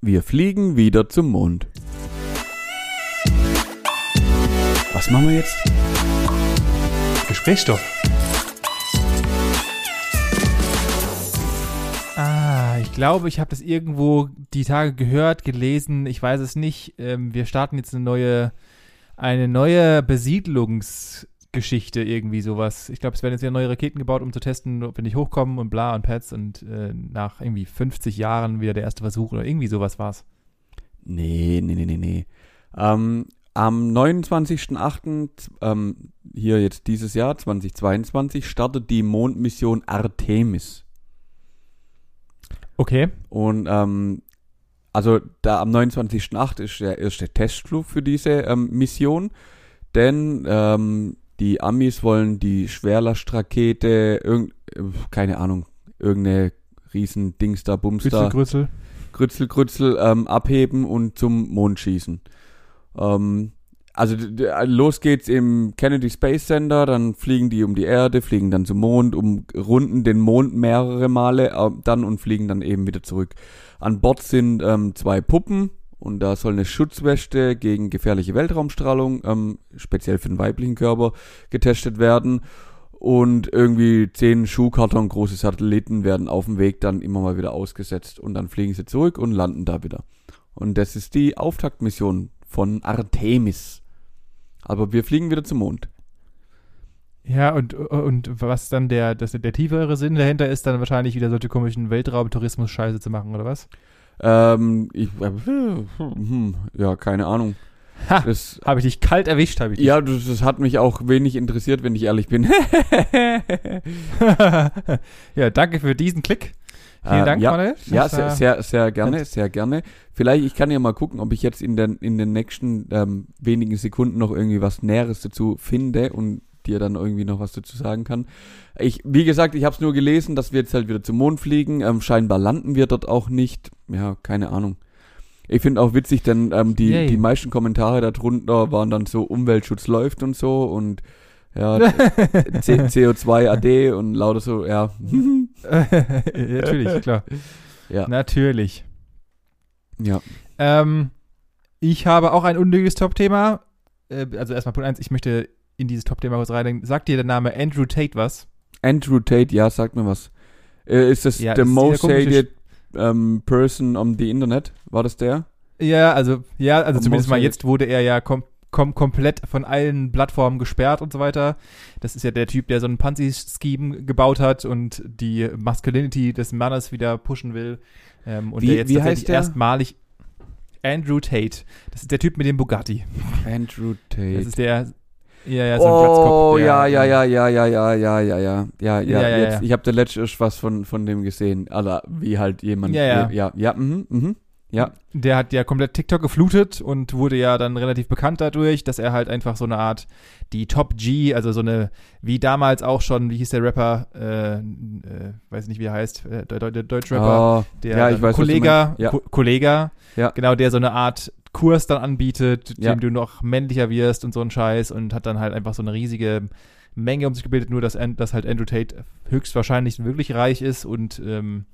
Wir fliegen wieder zum Mond. Was machen wir jetzt? Gesprächsstoff. Ah, ich glaube, ich habe das irgendwo die Tage gehört, gelesen, ich weiß es nicht. Ähm, wir starten jetzt eine neue, eine neue Besiedlungsgeschichte, irgendwie sowas. Ich glaube, es werden jetzt wieder neue Raketen gebaut, um zu testen, ob wir nicht hochkommen und bla und Pads und äh, nach irgendwie 50 Jahren wieder der erste Versuch oder irgendwie sowas war's. Nee, nee, nee, nee, nee. Ähm, am 29.08. Ähm, hier jetzt dieses Jahr, 2022, startet die Mondmission Artemis. Okay. Und ähm, also da am 29.08. ist der erste Testflug für diese ähm, Mission, denn ähm, die Amis wollen die Schwerlastrakete, irgend, keine Ahnung, irgendeine riesen Dings da, Bums da, Grützel, Grützel, Grützel ähm, abheben und zum Mond schießen. Ähm, also los geht's im Kennedy Space Center, dann fliegen die um die Erde, fliegen dann zum Mond, umrunden den Mond mehrere Male äh, dann und fliegen dann eben wieder zurück. An Bord sind ähm, zwei Puppen und da soll eine Schutzweste gegen gefährliche Weltraumstrahlung, ähm, speziell für den weiblichen Körper, getestet werden. Und irgendwie zehn Schuhkarton große Satelliten werden auf dem Weg dann immer mal wieder ausgesetzt und dann fliegen sie zurück und landen da wieder. Und das ist die Auftaktmission von Artemis. Aber wir fliegen wieder zum Mond. Ja, und, und was dann der, das, der tiefere Sinn dahinter ist, dann wahrscheinlich wieder solche komischen Weltraumtourismus-Scheiße zu machen, oder was? Ähm, ich, äh, hm, ja, keine Ahnung. Ha! Das, Habe ich dich kalt erwischt, habe ich dich. ja, das, das hat mich auch wenig interessiert, wenn ich ehrlich bin. ja, danke für diesen Klick. Vielen Äh, Dank, ja, Manuel. Ja, sehr, sehr, sehr gerne, sehr gerne. Vielleicht, ich kann ja mal gucken, ob ich jetzt in den, in den nächsten ähm, wenigen Sekunden noch irgendwie was Näheres dazu finde und dir dann irgendwie noch was dazu sagen kann. Ich, wie gesagt, ich habe es nur gelesen, dass wir jetzt halt wieder zum Mond fliegen. Ähm, scheinbar landen wir dort auch nicht. Ja, keine Ahnung. Ich finde auch witzig, denn ähm, die, Yay. die meisten Kommentare darunter waren dann so Umweltschutz läuft und so und ja, C CO2 AD und lauter so, ja. Natürlich, klar. ja, Natürlich. ja. Ähm, ich habe auch ein unnötiges Top-Thema. Äh, also erstmal Punkt 1, ich möchte in dieses Top-Thema kurz rein. Sagt dir der Name Andrew Tate was? Andrew Tate, ja, sag mir was. Äh, ist das Ja, the das ist most hated ähm, person on the Internet? War das der? Ja, also, ja, also zumindest mal jetzt wurde er ja kom kom komplett von allen Plattformen gesperrt und so weiter. Das ist ja der Typ, der so einen Ponzi-Scheme gebaut hat und die Masculinity des Mannes wieder pushen will. Ähm, und Wie- der jetzt wie heißt der? erstmalig Andrew Tate. Das ist der Typ mit dem Bugatti. Andrew Das Tate. ist der, ja, ja, so ein oh, Glatzkopf. Ja, ja, ja, ja, ja, ja, ja, ja, ja, ja, ja, Ja, ja, jetzt, ja. ich habe der letzte erst was von, von dem gesehen, also wie halt jemand, Ja, ja. ja, ja, mhm, mhm, ja, Der hat ja komplett TikTok geflutet und wurde ja dann relativ bekannt dadurch, dass er halt einfach so eine Art, die Top G, also so eine, wie damals auch schon, wie hieß der Rapper, äh, äh, weiß nicht, wie er heißt, äh, der, der, Deutschrapper, oh, der ja, ich weiß, Kollega. Ja. Ko Kollega, Ja. genau, der so eine Art Kurs dann anbietet, Ja. dem du noch männlicher wirst und so ein Scheiß und hat dann halt einfach so eine riesige Menge um sich gebildet, nur dass, dass halt Andrew Tate höchstwahrscheinlich wirklich reich ist und ähm,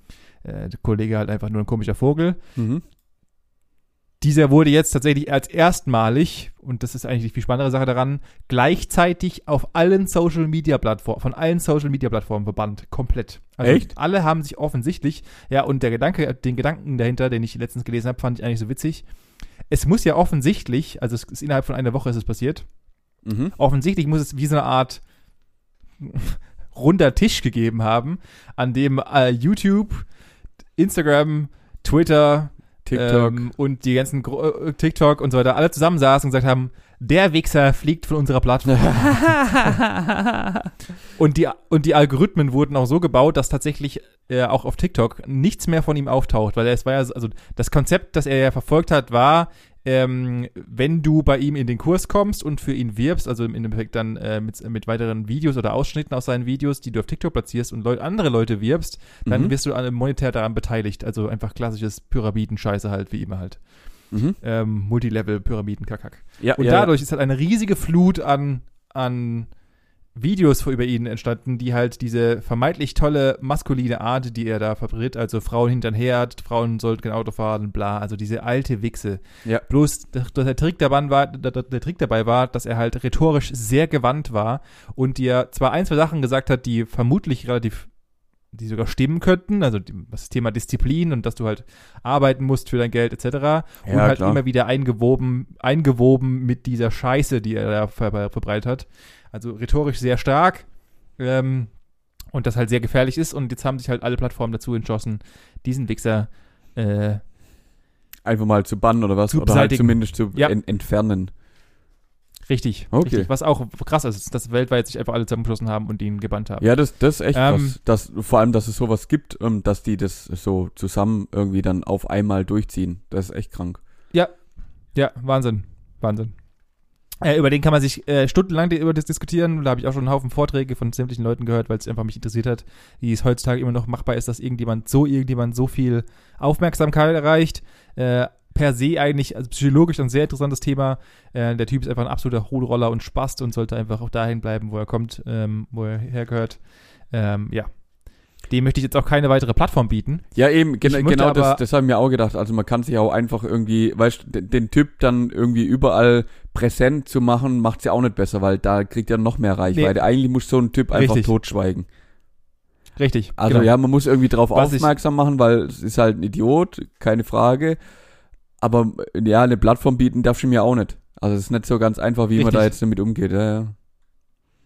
äh, der Kollege halt einfach nur ein komischer Vogel. mhm. Dieser wurde jetzt tatsächlich als erstmalig, und das ist eigentlich die viel spannendere Sache daran, gleichzeitig auf allen Social Media Plattformen, von allen Social Media Plattformen verbannt. Komplett. Also Echt? Alle haben sich offensichtlich, ja, und der Gedanke, den Gedanken dahinter, den ich letztens gelesen habe, fand ich eigentlich so witzig. Es muss ja offensichtlich, also es ist innerhalb von einer Woche ist es passiert, Mhm. offensichtlich muss es wie so eine Art runder Tisch gegeben haben, an dem äh, YouTube, Instagram, Twitter, TikTok, ähm, und die ganzen Gro äh, TikTok und so weiter alle zusammensaßen und gesagt haben, der Wichser fliegt von unserer Plattform. und, die, und die Algorithmen wurden auch so gebaut, dass tatsächlich äh, auch auf TikTok nichts mehr von ihm auftaucht, weil es war ja, also das Konzept, das er ja verfolgt hat, war, ähm, wenn du bei ihm in den Kurs kommst und für ihn wirbst, also im Endeffekt dann äh, mit, mit weiteren Videos oder Ausschnitten aus seinen Videos, die du auf TikTok platzierst und Leut, andere Leute wirbst, dann Mhm. wirst du an- monetär daran beteiligt. Also einfach klassisches Pyramiden-Scheiße halt, wie immer halt. mhm. Ähm, Multilevel-Pyramiden-Kakack. ja, Und ja, dadurch ist halt eine riesige Flut an, an Videos vor über ihn entstanden, die halt diese vermeintlich tolle maskuline Art, die er da vertritt, also Frauen hinterher, Frauen sollten kein Auto fahren, bla, also diese alte Wichse. Ja. Bloß der, der Trick dabei war, der, der Trick dabei war, dass er halt rhetorisch sehr gewandt war und dir zwar ein, zwei Sachen gesagt hat, die vermutlich relativ die sogar stimmen könnten, also die, das Thema Disziplin und dass du halt arbeiten musst für dein Geld etc. und halt klar. immer wieder eingewoben, eingewoben mit dieser Scheiße, die er da ver verbreitet hat. Also rhetorisch sehr stark ähm, und das halt sehr gefährlich ist und jetzt haben sich halt alle Plattformen dazu entschlossen, diesen Wichser äh, Einfach mal zu bannen oder was? Oder halt zumindest zu Ja. en entfernen. Richtig, Okay. richtig, was auch krass ist, dass weltweit sich einfach alle zusammengeschlossen haben und ihn gebannt haben. Ja, das, das ist echt Ähm, krass. Dass, vor allem, dass es sowas gibt, ähm, dass die das so zusammen irgendwie dann auf einmal durchziehen. Das ist echt krank. Ja, Wahnsinn. Wahnsinn. Äh, über den kann man sich äh, stundenlang über das diskutieren. Da habe ich auch schon einen Haufen Vorträge von sämtlichen Leuten gehört, weil es einfach mich interessiert hat, wie es heutzutage immer noch machbar ist, dass irgendjemand so irgendjemand so viel Aufmerksamkeit erreicht. Äh, per se eigentlich, also psychologisch ein sehr interessantes Thema. Äh, der Typ ist einfach ein absoluter Hohlroller und Spast und sollte einfach auch dahin bleiben, wo er kommt, ähm, wo er hergehört. Ähm, ja. Dem möchte ich jetzt auch keine weitere Plattform bieten. Ja, eben, gen genau das, das habe ich mir auch gedacht. Also man kann sich auch einfach irgendwie, weißt du, den, Typ dann irgendwie überall präsent zu machen, macht's ja auch nicht besser, weil da kriegt er noch mehr Reichweite. Eigentlich muss so ein Typ einfach Richtig. totschweigen. Richtig. Also genau. ja, man muss irgendwie drauf Was aufmerksam machen, weil es ist halt ein Idiot, keine Frage. Aber ja, eine Plattform bieten darfst du mir auch nicht. Also es ist nicht so ganz einfach, wie man Richtig. da jetzt damit umgeht. Ja, ja.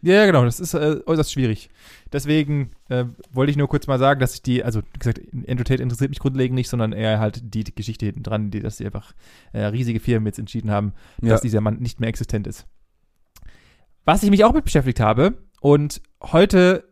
Ja, genau, das ist äh, äußerst schwierig. Deswegen äh, wollte ich nur kurz mal sagen, dass ich die, also wie gesagt, Endotate interessiert mich grundlegend nicht, sondern eher halt die, Geschichte hinten dran, die, dass sie einfach äh, riesige Firmen jetzt entschieden haben, Ja. dass dieser Mann nicht mehr existent ist. Was ich mich auch mit beschäftigt habe und heute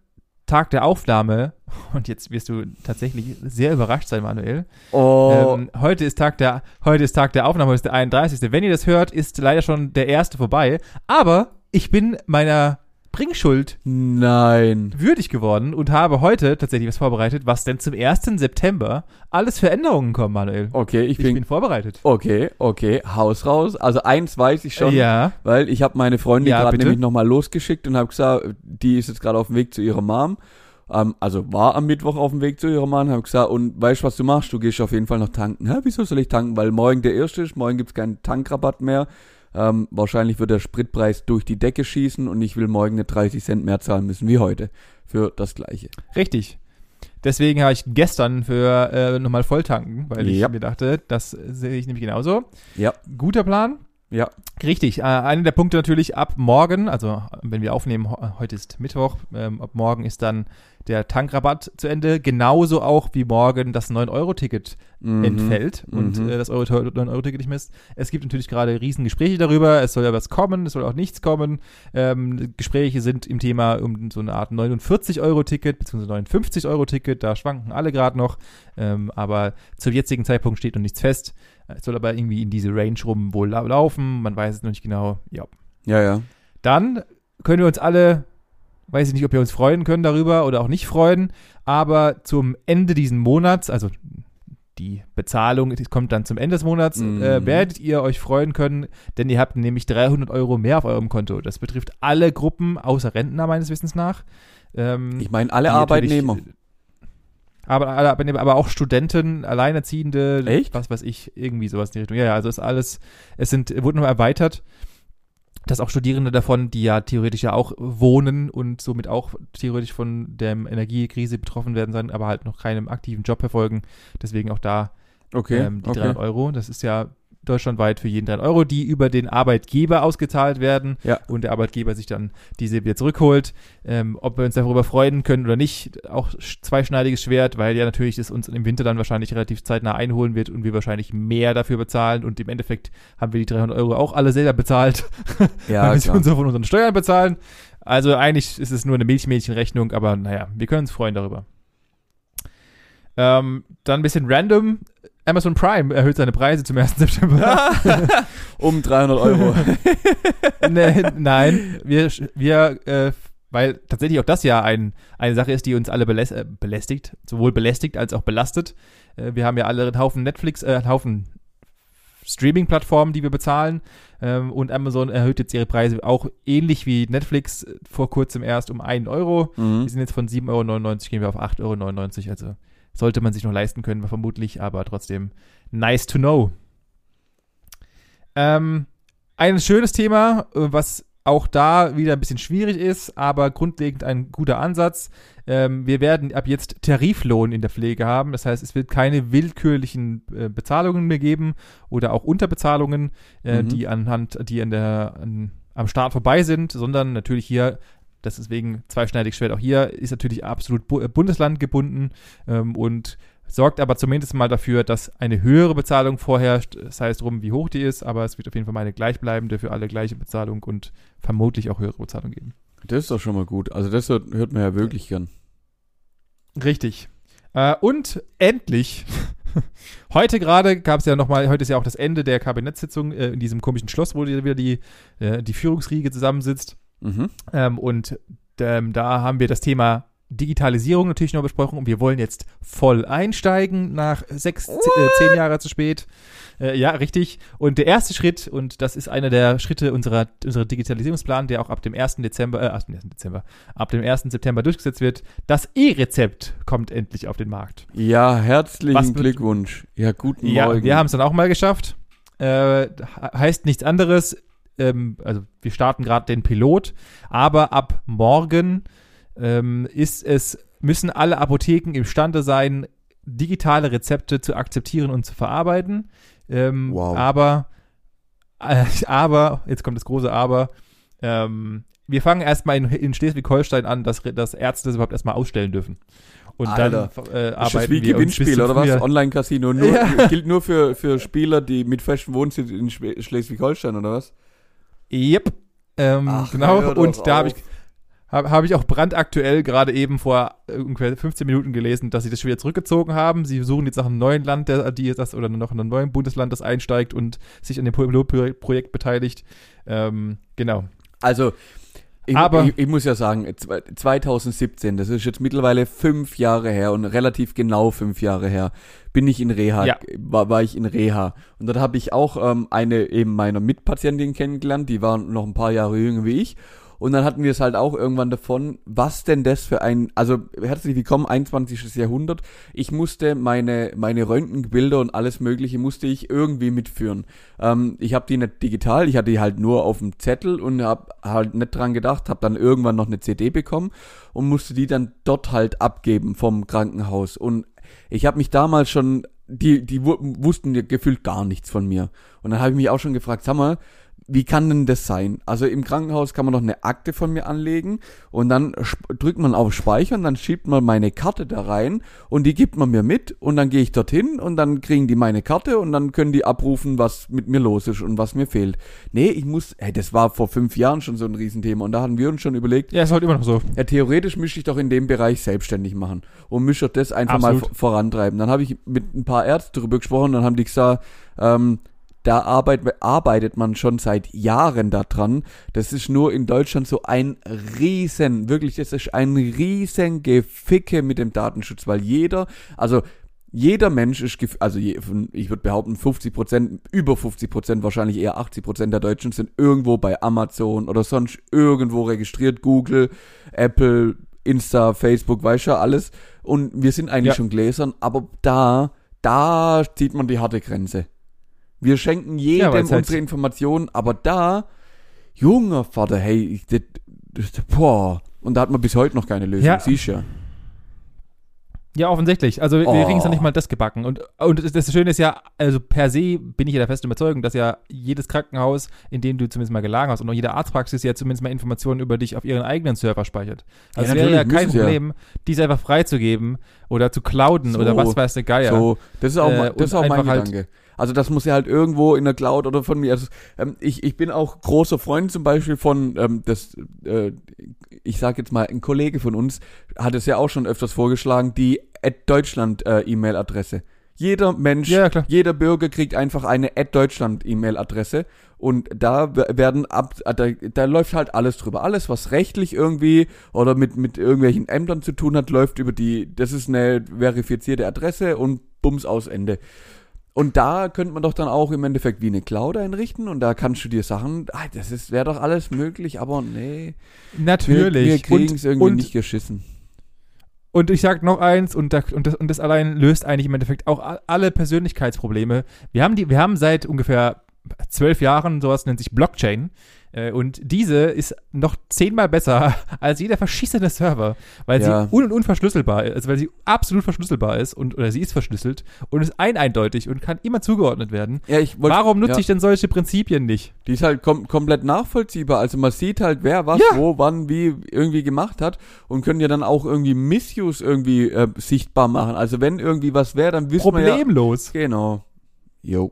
Tag der Aufnahme, und jetzt wirst du tatsächlich sehr überrascht sein, Manuel, Oh, ähm, heute ist Tag der, heute ist Tag der Aufnahme, heute ist der 31. Wenn ihr das hört, ist leider schon der erste vorbei. Aber ich bin meiner Bringschuld nein. würdig geworden und habe heute tatsächlich was vorbereitet, was denn zum 1. September alles für Änderungen kommen, Manuel. Okay, ich Ich bin, bin vorbereitet. okay, okay, Haus raus. Also eins weiß ich schon, Ja, weil ich habe meine Freundin Ja, gerade nämlich nochmal losgeschickt und habe gesagt, die ist jetzt gerade auf dem Weg zu ihrer Mom. Ähm, also war am Mittwoch auf dem Weg zu ihrer Mom, habe gesagt, und weißt du, was du machst? Du gehst auf jeden Fall noch tanken. Hä, wieso soll ich tanken? Weil morgen der erste ist, morgen gibt's keinen Tankrabatt mehr. Ähm, wahrscheinlich wird der Spritpreis durch die Decke schießen und ich will morgen nicht 30 Cent mehr zahlen müssen wie heute für das gleiche. richtig. Deswegen habe ich gestern für äh, nochmal volltanken, weil ich Ja. mir dachte, das sehe ich nämlich genauso. Ja. Guter Plan. Ja. Richtig. Äh, einer der Punkte natürlich ab morgen, also wenn wir aufnehmen, heute ist Mittwoch, ähm, ab morgen ist dann der Tankrabatt zu Ende. Genauso auch wie morgen das 9-Euro-Ticket Mhm. entfällt und Mhm. äh, das Euro 9-Euro-Ticket nicht mehr ist. Es gibt natürlich gerade riesen Gespräche darüber. Es soll ja was kommen, es soll auch nichts kommen. Ähm, Gespräche sind im Thema um so eine Art 49-Euro-Ticket bzw. 59-Euro-Ticket. Da schwanken alle gerade noch. Ähm, aber zum jetzigen Zeitpunkt steht noch nichts fest. Es soll aber irgendwie in diese Range rum wohl lau laufen. Man weiß es noch nicht genau. Ja. Ja, ja. Dann können wir uns alle, weiß ich nicht, ob wir uns freuen können darüber oder auch nicht freuen, aber zum Ende diesen Monats, also die Bezahlung die kommt dann zum Ende des Monats, Mhm. äh, werdet ihr euch freuen können, denn ihr habt nämlich 300 Euro mehr auf eurem Konto. Das betrifft alle Gruppen, außer Rentner meines Wissens nach. Ähm, Ich meine, alle die natürlich- Arbeitnehmer. Aber, alle aber auch Studenten, Alleinerziehende, Echt? was weiß ich, irgendwie sowas in die Richtung. Ja, ja, also ist alles, es sind, wurde noch erweitert, dass auch Studierende davon, die ja theoretisch ja auch wohnen und somit auch theoretisch von der Energiekrise betroffen werden sein, aber halt noch keinen aktiven Job verfolgen. Deswegen auch da Okay. ähm, die okay. 300 Euro. Das ist ja deutschlandweit für jeden 300 Euro, die über den Arbeitgeber ausgezahlt werden Ja. und der Arbeitgeber sich dann diese wieder zurückholt. Ähm, ob wir uns darüber freuen können oder nicht, auch sch- zweischneidiges Schwert, weil ja natürlich das uns im Winter dann wahrscheinlich relativ zeitnah einholen wird und wir wahrscheinlich mehr dafür bezahlen und im Endeffekt haben wir die 300 Euro auch alle selber bezahlt, Ja, weil wir sie uns von unseren Steuern bezahlen. Also eigentlich ist es nur eine Milchmädchenrechnung, aber naja, wir können uns freuen darüber. Ähm, dann ein bisschen random. Amazon Prime erhöht seine Preise zum 1. September. um 300 Euro. ne, nein, wir, wir äh, weil tatsächlich auch das ja ein, eine Sache ist, die uns alle beläs äh, belästigt, sowohl belästigt als auch belastet. Äh, wir haben ja alle einen Haufen Netflix, äh, einen Haufen Streaming-Plattformen, die wir bezahlen. Ähm, und Amazon erhöht jetzt ihre Preise auch ähnlich wie Netflix vor kurzem erst um 1 Euro. Mhm. Wir sind jetzt von 7,99 Euro, gehen wir auf 8,99 Euro. Also sollte man sich noch leisten können, vermutlich, aber trotzdem nice to know. Ähm, ein schönes Thema, äh, was auch da wieder ein bisschen schwierig ist, aber grundlegend ein guter Ansatz. Ähm, wir werden ab jetzt Tariflohn in der Pflege haben. Das heißt, es wird keine willkürlichen äh, Bezahlungen mehr geben oder auch Unterbezahlungen, äh, Mhm. die anhand, die an der, an, am Start vorbei sind, sondern natürlich hier, das ist wegen zweischneidig Schwert auch hier, ist natürlich absolut äh, Bundesland gebunden ähm, und sorgt aber zumindest mal dafür, dass eine höhere Bezahlung vorherrscht, sei es drum, wie hoch die ist, aber es wird auf jeden Fall mal eine gleichbleibende für alle gleiche Bezahlung und vermutlich auch höhere Bezahlung geben. Das ist doch schon mal gut. Also das hört, hört man ja wirklich gern. Richtig. Äh, und endlich, heute gerade gab es ja nochmal, heute ist ja auch das Ende der Kabinettssitzung äh, in diesem komischen Schloss, wo wieder die, äh, die Führungsriege zusammensitzt. Mhm. Ähm, und ähm, da haben wir das Thema Digitalisierung natürlich noch besprochen und wir wollen jetzt voll einsteigen nach sechs, äh, zehn Jahre zu spät. Äh, ja, richtig. Und der erste Schritt, und das ist einer der Schritte unserer, unserer Digitalisierungsplan, der auch ab dem 1. Dezember, äh, ab dem 1. Dezember, ab dem 1. September durchgesetzt wird, das E-Rezept kommt endlich auf den Markt. Ja, herzlichen wird- Glückwunsch. Ja, guten Ja, Morgen. wir haben es dann auch mal geschafft. Äh, he- heißt nichts anderes. Ähm, also wir starten gerade den Pilot, aber ab morgen ähm, ist es, müssen alle Apotheken imstande sein, digitale Rezepte zu akzeptieren und zu verarbeiten. Ähm, Wow. Aber, äh, aber, jetzt kommt das große Aber, ähm, wir fangen erstmal in, in Schleswig-Holstein an, dass, dass Ärzte das überhaupt erstmal ausstellen dürfen. Und Alter. dann äh, ist das arbeiten wie wir uns bis Gewinnspiel oder was? Online-Casino nur, Ja. gilt nur für, für Spieler, die mit festem Wohnsitz in Schleswig-Holstein oder was? Yep. Ähm, Ach, genau. Und da habe ich, auf. hab, hab ich auch brandaktuell gerade eben vor äh, ungefähr 15 Minuten gelesen, dass sie das schon wieder zurückgezogen haben. Sie suchen jetzt nach einem neuen Land, der, die das oder noch einem neuen Bundesland, das einsteigt und sich an dem Pilotprojekt beteiligt. Ähm, genau. Also, ich, Aber- ich, ich muss ja sagen, zwei- 2017, das ist jetzt mittlerweile fünf Jahre her und relativ genau fünf Jahre her, bin ich in Reha, Ja. war, war ich in Reha. Und dort habe ich auch ähm, eine eben meiner Mitpatientin kennengelernt, die war noch ein paar Jahre jünger wie ich. Und dann hatten wir es halt auch irgendwann davon, was denn das für ein, also herzlich willkommen, 21. Jahrhundert. Ich musste meine, meine Röntgenbilder und alles mögliche musste ich irgendwie mitführen. Ähm, ich habe die nicht digital, ich hatte die halt nur auf dem Zettel und habe halt nicht dran gedacht, habe dann irgendwann noch eine CD bekommen und musste die dann dort halt abgeben vom Krankenhaus. Und ich habe mich damals schon, die, die wu- wussten gefühlt gar nichts von mir. Und dann habe ich mich auch schon gefragt, sag mal, wie kann denn das sein? Also im Krankenhaus kann man noch eine Akte von mir anlegen und dann drückt man auf Speichern, dann schiebt man meine Karte da rein und die gibt man mir mit und dann gehe ich dorthin und dann kriegen die meine Karte und dann können die abrufen, was mit mir los ist und was mir fehlt. Nee, ich muss, hey, das war vor fünf Jahren schon so ein Riesenthema und da hatten wir uns schon überlegt, Ja, ist halt immer noch so. ja, theoretisch müsste ich doch in dem Bereich selbstständig machen und müsste das einfach mal Absolut. v- vorantreiben. Dann habe ich mit ein paar Ärzten darüber gesprochen, dann haben die gesagt, ähm, da arbeit, arbeitet man schon seit Jahren daran. Das ist nur in Deutschland so ein riesen, wirklich, das ist ein riesen Geficke mit dem Datenschutz, weil jeder, also jeder Mensch ist, also ich würde behaupten, 50 Prozent, über 50 Prozent, wahrscheinlich eher 80 Prozent der Deutschen sind irgendwo bei Amazon oder sonst irgendwo registriert, Google, Apple, Insta, Facebook, weißt du, alles. Und wir sind eigentlich Ja. schon gläsern, aber da, da zieht man die harte Grenze. Wir schenken jedem halt- unsere Informationen, aber da, junger Vater, hey, ich, das, das, boah. Und da hat man bis heute noch keine Lösung, Ja. siehst ja. Ja, offensichtlich. Also wir, wir Oh. kriegen es ja nicht mal das gebacken. Und, und das, Schöne ist ja, also per se bin ich ja der festen Überzeugung, dass ja jedes Krankenhaus, in dem du zumindest mal gelagert hast, und auch jede Arztpraxis ja zumindest mal Informationen über dich auf ihren eigenen Server speichert. Also Ja, es wäre ja kein sie ja. Problem, die selber freizugeben oder zu clouden So. oder was weiß der Geier. So, das ist auch, Äh, das ist auch mein halt- Gedanke. Also das muss ja halt irgendwo in der Cloud oder von mir. Also, ähm, ich, ich bin auch großer Freund zum Beispiel von ähm, das, äh, ich sag jetzt mal, ein Kollege von uns hat es ja auch schon öfters vorgeschlagen, die Deutschland äh, E-Mail-Adresse. Jeder Mensch, Ja, ja, jeder Bürger kriegt einfach eine Deutschland E-Mail-Adresse und da werden ab, äh, da, da läuft halt alles drüber. Alles, was rechtlich irgendwie oder mit, mit irgendwelchen Ämtern zu tun hat, läuft über die, das ist eine verifizierte Adresse und bums aus Ende. Und da könnte man doch dann auch im Endeffekt wie eine Cloud einrichten und da kannst du dir Sachen, ah, das ist wäre doch alles möglich, aber nee, Natürlich. wir, wir kriegen es irgendwie und, nicht geschissen. Und ich sag noch eins, und, da, und, das, und das allein löst eigentlich im Endeffekt auch alle Persönlichkeitsprobleme. Wir haben die, wir haben seit ungefähr zwölf Jahren sowas nennt sich Blockchain. Äh, Und diese ist noch zehnmal besser als jeder verschissene Server, weil Ja. sie un und unverschlüsselbar ist, also weil sie absolut verschlüsselbar ist und oder sie ist verschlüsselt und ist eineindeutig und kann immer zugeordnet werden. Ja, ich wollte, Warum nutze ja, ich denn solche Prinzipien nicht? Die ist halt kom komplett nachvollziehbar. Also man sieht halt, wer was, wo, wann, wie irgendwie gemacht hat und können ja dann auch irgendwie Missuse irgendwie äh, sichtbar machen. Also wenn irgendwie was wäre, dann wissen wir ja. Problemlos. Genau. Jo.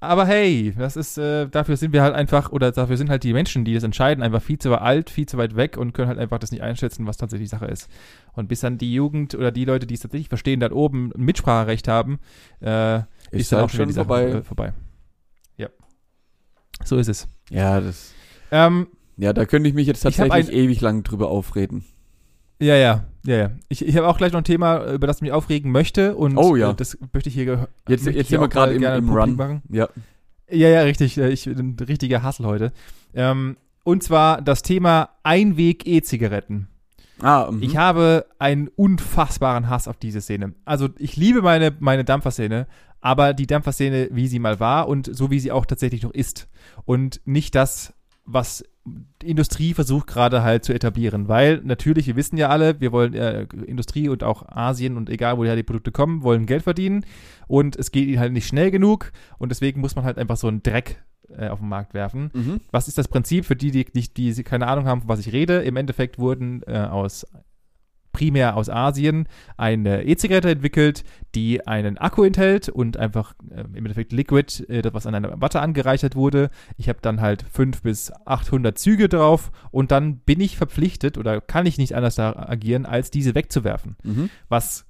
Aber hey, das ist, äh, dafür sind wir halt einfach, oder dafür sind halt die Menschen, die das entscheiden, einfach viel zu alt, viel zu weit weg und können halt einfach das nicht einschätzen, was tatsächlich Sache ist. Und bis dann die Jugend oder die Leute, die es tatsächlich verstehen, da oben ein Mitspracherecht haben, äh, ist, dann halt auch schon die vorbei. Äh, vorbei. Ja. So ist es. Ja, das. Ähm, Ja, da könnte ich mich jetzt tatsächlich ewig lang drüber aufreden. ja, ja, ja, ja. Ich, ich habe auch gleich noch ein Thema, über das ich mich aufregen möchte und Oh, ja. äh, das möchte ich hier Jetzt, ich jetzt sind wir gerade mal im, im Run. machen. Ja. Ja, ja, richtig. äh, Ich bin ein richtiger Hassel heute. Ähm, und zwar das Thema Einweg-E-Zigaretten. Ah, mhm. Ich habe einen unfassbaren Hass auf diese Szene. Also ich liebe meine, meine Dampferszene, aber die Dampferszene, wie sie mal war und so wie sie auch tatsächlich noch ist. Und nicht das, was die Industrie versucht gerade halt zu etablieren. Weil natürlich, wir wissen ja alle, wir wollen äh, Industrie und auch Asien und egal woher die Produkte kommen, wollen Geld verdienen. Und es geht ihnen halt nicht schnell genug. Und deswegen muss man halt einfach so einen Dreck äh, auf den Markt werfen. Mhm. Was ist das Prinzip für die, die, die, die keine Ahnung haben, von was ich rede? Im Endeffekt wurden äh, aus primär aus Asien eine E-Zigarette entwickelt, die einen Akku enthält und einfach äh, im Endeffekt Liquid, äh, das was an einer Watte angereichert wurde. Ich habe dann halt 5 bis 800 Züge drauf und dann bin ich verpflichtet oder kann ich nicht anders da agieren, als diese wegzuwerfen Mhm. was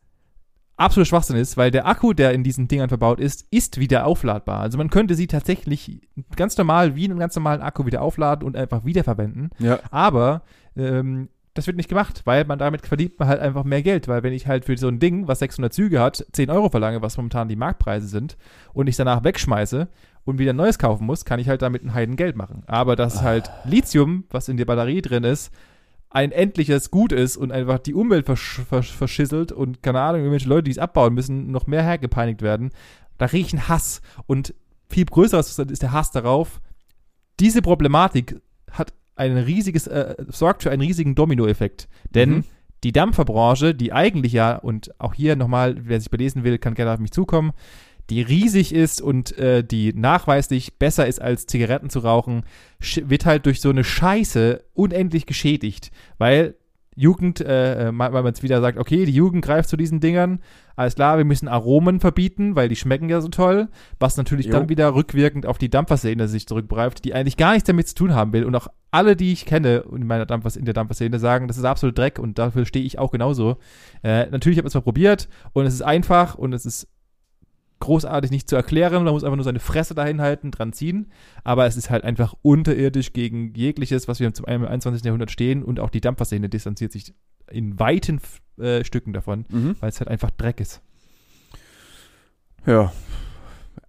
absolut Schwachsinn ist, weil der Akku, der in diesen Dingern verbaut ist, ist wieder aufladbar. Also man könnte sie tatsächlich ganz normal wie einen ganz normalen Akku wieder aufladen und einfach wiederverwenden. Ja. Aber ähm, das wird nicht gemacht, weil man damit verdient man halt einfach mehr Geld. Weil wenn ich halt für so ein Ding, was 600 Züge hat, 10 Euro verlange, was momentan die Marktpreise sind, und ich danach wegschmeiße und wieder ein neues kaufen muss, kann ich halt damit ein Heiden Geld machen. Aber dass halt Lithium, was in der Batterie drin ist, ein endliches Gut ist und einfach die Umwelt versch versch verschisselt und keine Ahnung, irgendwelche Leute, die es abbauen müssen, noch mehr hergepeinigt werden, da riechen Hass. Und viel größer ist der Hass darauf, diese Problematik hat ein riesiges, äh, sorgt für einen riesigen Dominoeffekt. Denn Mhm. die Dampferbranche, die eigentlich ja, und auch hier nochmal, wer sich belesen will, kann gerne auf mich zukommen, die riesig ist und äh, die nachweislich besser ist als Zigaretten zu rauchen, wird halt durch so eine Scheiße unendlich geschädigt, weil Jugend, äh, äh, weil man jetzt wieder sagt, okay, die Jugend greift zu diesen Dingern, alles klar, wir müssen Aromen verbieten, weil die schmecken ja so toll, was natürlich Jo. dann wieder rückwirkend auf die Dampferszene sich zurückgreift, die eigentlich gar nichts damit zu tun haben will und auch alle, die ich kenne in meiner Dampfers in der Dampferszene sagen, das ist absolut Dreck und dafür stehe ich auch genauso. Äh, natürlich habe ich es mal probiert und es ist einfach und es ist großartig nicht zu erklären. Man muss einfach nur seine Fresse dahin halten, dran ziehen. Aber es ist halt einfach unterirdisch gegen jegliches, was wir zum 21. Jahrhundert stehen. Und auch die Dampferszene distanziert sich in weiten äh, Stücken davon, Mhm. weil es halt einfach Dreck ist. Ja.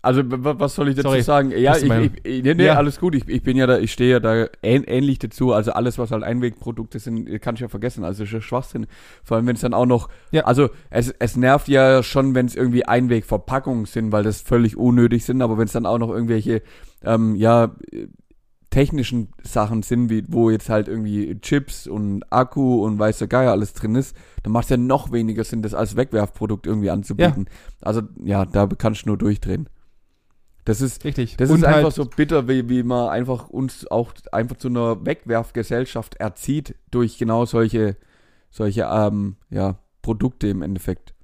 Also was soll ich dazu Sorry. sagen? Ja, ich, ich, ich nee, nee, Ja. alles gut. Ich, ich bin ja da, ich stehe ja da ähn, ähnlich dazu. Also alles, was halt Einwegprodukte sind, kann ich ja vergessen. Also ist ja Schwachsinn. Vor allem, wenn es dann auch noch, Ja. also es, es nervt ja schon, wenn es irgendwie Einwegverpackungen sind, weil das völlig unnötig sind. Aber wenn es dann auch noch irgendwelche, ähm, ja, technischen Sachen sind, wie wo jetzt halt irgendwie Chips und Akku und weiß der Geier alles drin ist, dann macht es ja noch weniger Sinn, das als Wegwerfprodukt irgendwie anzubieten. Also ja, da kannst du nur durchdrehen. Das ist, Richtig. das Und ist einfach halt, so bitter, wie, wie man einfach uns auch einfach zu einer Wegwerfgesellschaft erzieht durch genau solche, solche ähm, ja, Produkte im Endeffekt.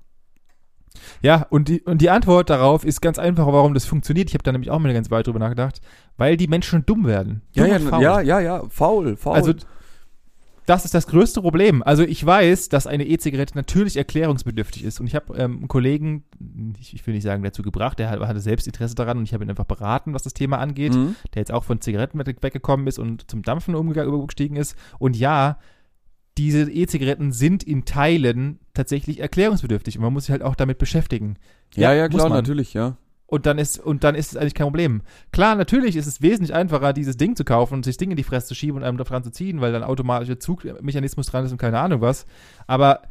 Ja, und die, und die Antwort darauf ist ganz einfach, warum das funktioniert. Ich habe da nämlich auch mal eine ganze Weile drüber nachgedacht. Weil die Menschen dumm werden. Ja, Dumm ja, faul. ja, ja, ja, faul, faul. Also, das ist das größte Problem. Also, ich weiß, dass eine E-Zigarette natürlich erklärungsbedürftig ist. Und ich habe ähm, einen Kollegen, ich, ich will nicht sagen dazu gebracht, der hat- hatte selbst Interesse daran und ich habe ihn einfach beraten, was das Thema angeht. Mhm. Der jetzt auch von Zigaretten weg- weggekommen ist und zum Dampfen umge- übergestiegen ist. Und ja, diese E-Zigaretten sind in Teilen tatsächlich erklärungsbedürftig und man muss sich halt auch damit beschäftigen. ja, ja, muss klar, natürlich, ja. Und dann ist, und dann ist es eigentlich kein Problem. Klar, natürlich ist es wesentlich einfacher, dieses Ding zu kaufen und sich das Ding in die Fresse zu schieben und einem dran zu ziehen, weil dann automatischer Zugmechanismus dran ist und keine Ahnung was. Aber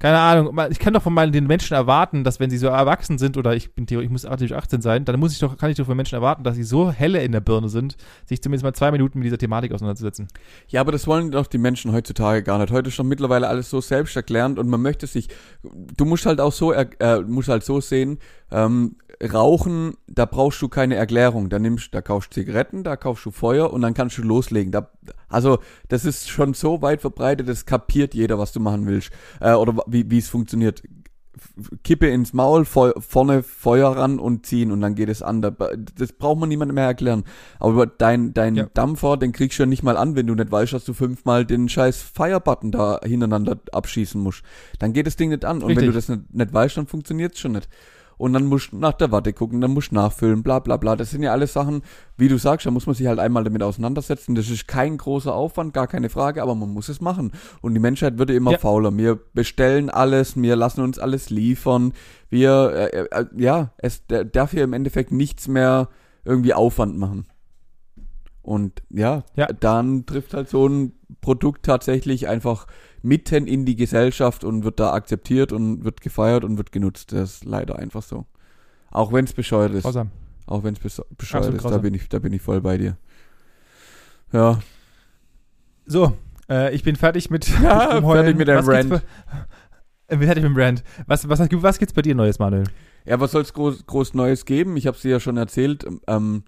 keine Ahnung, ich kann doch von meinen den Menschen erwarten, dass wenn sie so erwachsen sind oder ich bin theoretisch, ich muss natürlich 18 sein, dann muss ich doch, kann ich doch von Menschen erwarten, dass sie so helle in der Birne sind, sich zumindest mal zwei Minuten mit dieser Thematik auseinanderzusetzen. Ja, aber das wollen doch die Menschen heutzutage gar nicht. Heute ist schon mittlerweile alles so selbsterklärend und man möchte sich, du musst halt auch so, äh, musst halt so sehen, ähm, Rauchen, da brauchst du keine Erklärung. Da nimmst, da kaufst du Zigaretten, da kaufst du Feuer und dann kannst du loslegen. Da, also das ist schon so weit verbreitet, das kapiert jeder, was du machen willst äh, oder wie wie es funktioniert. Kippe ins Maul, Feu vorne Feuer ran und ziehen und dann geht es an. Das braucht man niemandem mehr erklären. Aber dein, dein ja. Dampfer, den kriegst du ja nicht mal an, wenn du nicht weißt, dass du fünfmal den scheiß Fire-Button da hintereinander abschießen musst. Dann geht das Ding nicht an. Und Richtig. wenn du das nicht, nicht weißt, dann funktioniert's schon nicht und dann musst du nach der Watte gucken, dann musst du nachfüllen, bla bla bla. Das sind ja alles Sachen, wie du sagst, da muss man sich halt einmal damit auseinandersetzen. Das ist kein großer Aufwand, gar keine Frage, aber man muss es machen. Und die Menschheit wird immer ja. fauler. Wir bestellen alles, wir lassen uns alles liefern. Wir, äh, äh, ja, es darf hier im Endeffekt nichts mehr irgendwie Aufwand machen. Und ja, ja, dann trifft halt so ein Produkt tatsächlich einfach mitten in die Gesellschaft und wird da akzeptiert und wird gefeiert und wird genutzt. Das ist leider einfach so. Auch wenn es bescheuert ist. Grausam. Auch wenn es bescheuert Absolut ist, da bin, ich, da bin ich voll bei dir. Ja. So, äh, ich bin fertig mit, ja, fertig mit deinem Rant. Äh, fertig mit dem Rant. Was, was, was gibt's bei dir Neues, Manuel? Ja, was soll's groß, groß Neues geben? Ich habe es dir ja schon erzählt. Ähm,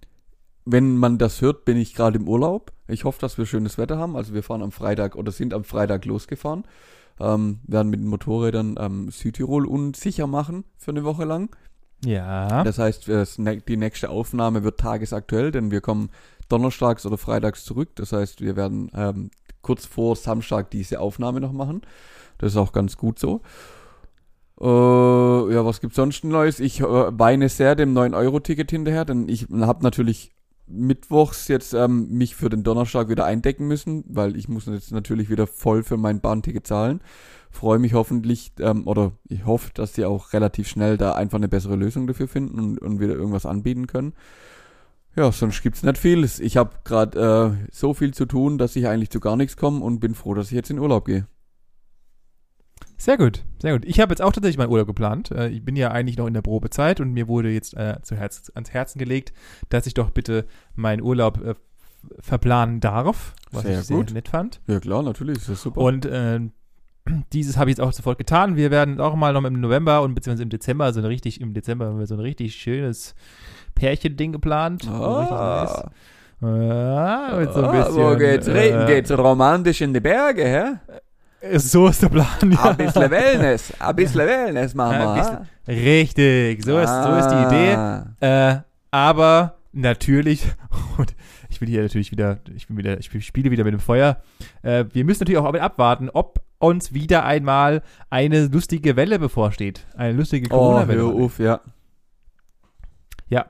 wenn man das hört, bin ich gerade im Urlaub. Ich hoffe, dass wir schönes Wetter haben. Also wir fahren am Freitag oder sind am Freitag losgefahren. Ähm, werden mit den Motorrädern ähm, Südtirol unsicher machen für eine Woche lang. Ja. Das heißt, die nächste Aufnahme wird tagesaktuell, denn wir kommen donnerstags oder freitags zurück. Das heißt, wir werden ähm, kurz vor Samstag diese Aufnahme noch machen. Das ist auch ganz gut so. Äh, ja, was gibt's sonst Neues? Ich äh, weine sehr dem 9-Euro-Ticket hinterher, denn ich habe natürlich mittwochs jetzt ähm, mich für den Donnerstag wieder eindecken müssen, weil ich muss jetzt natürlich wieder voll für mein Bahnticket zahlen. Freue mich hoffentlich, ähm, oder ich hoffe, dass die auch relativ schnell da einfach eine bessere Lösung dafür finden und, und wieder irgendwas anbieten können. Ja, sonst gibt's nicht viel. Ich habe gerade äh, so viel zu tun, dass ich eigentlich zu gar nichts komme und bin froh, dass ich jetzt in Urlaub gehe. Sehr gut, sehr gut. Ich habe jetzt auch tatsächlich meinen Urlaub geplant. Äh, ich bin ja eigentlich noch in der Probezeit und mir wurde jetzt äh, zu Herz, ans Herzen gelegt, dass ich doch bitte meinen Urlaub äh, verplanen darf, was sehr ich sehr gut. nett fand. Ja klar, natürlich, ist das super. Und äh, dieses habe ich jetzt auch sofort getan. Wir werden auch mal noch im November und beziehungsweise im Dezember so ein richtig, im Dezember haben wir so ein richtig schönes Pärchending geplant. Ah. Ja, mit so ein bisschen. Ah, wo geht's, äh, geht's romantisch in die Berge, hä? So ist der Plan. Ja. Ein bisschen Wellness, ein bisschen Wellness machen wir. Richtig, so ist, ah. so ist die Idee. Ah. Äh, aber natürlich, und ich will hier natürlich wieder, ich bin wieder, ich spiele wieder mit dem Feuer. Äh, wir müssen natürlich auch abwarten, ob uns wieder einmal eine lustige Welle bevorsteht. Eine lustige oh, Corona-Welle. Oh, auf, ja. Ja,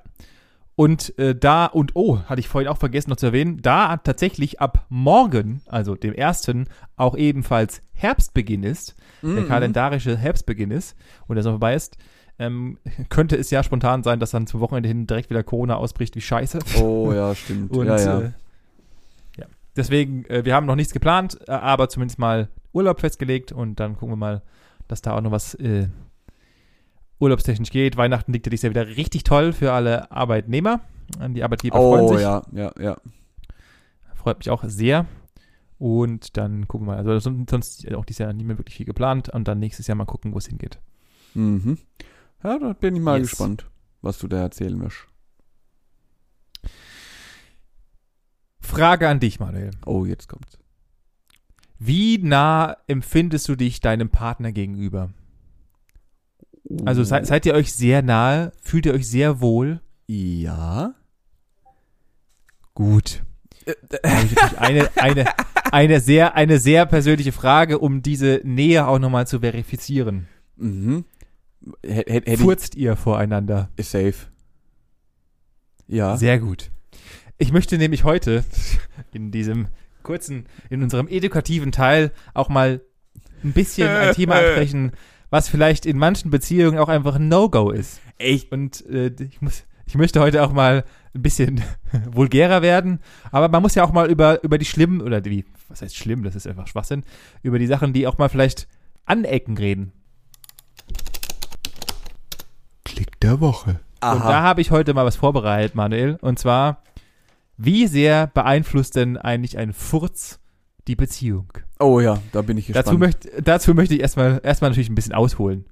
und äh, da, und oh, hatte ich vorhin auch vergessen noch zu erwähnen, da tatsächlich ab morgen, also dem ersten, auch ebenfalls Herbstbeginn ist, mhm. der kalendarische Herbstbeginn ist und der so vorbei ist, ähm, könnte es ja spontan sein, dass dann zum Wochenende hin direkt wieder Corona ausbricht, wie scheiße. Oh ja, stimmt. und, ja, ja. Äh, ja. Deswegen, äh, wir haben noch nichts geplant, äh, aber zumindest mal Urlaub festgelegt und dann gucken wir mal, dass da auch noch was äh, urlaubstechnisch geht. Weihnachten liegt ja dieses Jahr wieder richtig toll für alle Arbeitnehmer. Die Arbeitgeber oh, freuen sich. ja, ja, ja. Freut mich auch sehr. Und dann gucken wir mal. Also sonst auch dieses Jahr nicht mehr wirklich viel geplant. Und dann nächstes Jahr mal gucken, wo es hingeht. Mhm. Ja, da bin ich mal yes. gespannt, was du da erzählen wirst. Frage an dich, Manuel. Oh, jetzt kommt's. Wie nah empfindest du dich deinem Partner gegenüber? Also seid, seid ihr euch sehr nahe? Fühlt ihr euch sehr wohl? Ja. Gut. eine, eine, eine, sehr, eine sehr persönliche Frage, um diese Nähe auch nochmal zu verifizieren. Mhm. H Furzt ihr voreinander? Ist safe. Ja. Sehr gut. Ich möchte nämlich heute in diesem kurzen, in unserem edukativen Teil auch mal ein bisschen ein Thema ansprechen, was vielleicht in manchen Beziehungen auch einfach ein No-Go ist. Echt? Und äh, ich muss, ich möchte heute auch mal ein bisschen vulgärer werden, aber man muss ja auch mal über, über die schlimmen, oder die, was heißt schlimm, das ist einfach Schwachsinn, über die Sachen, die auch mal vielleicht anecken reden. Klick der Woche. Und da habe ich heute mal was vorbereitet, Manuel, und zwar, wie sehr beeinflusst denn eigentlich ein Furz die Beziehung? Oh ja, da bin ich gespannt. Dazu, möcht, dazu möchte ich erstmal, erstmal natürlich ein bisschen ausholen.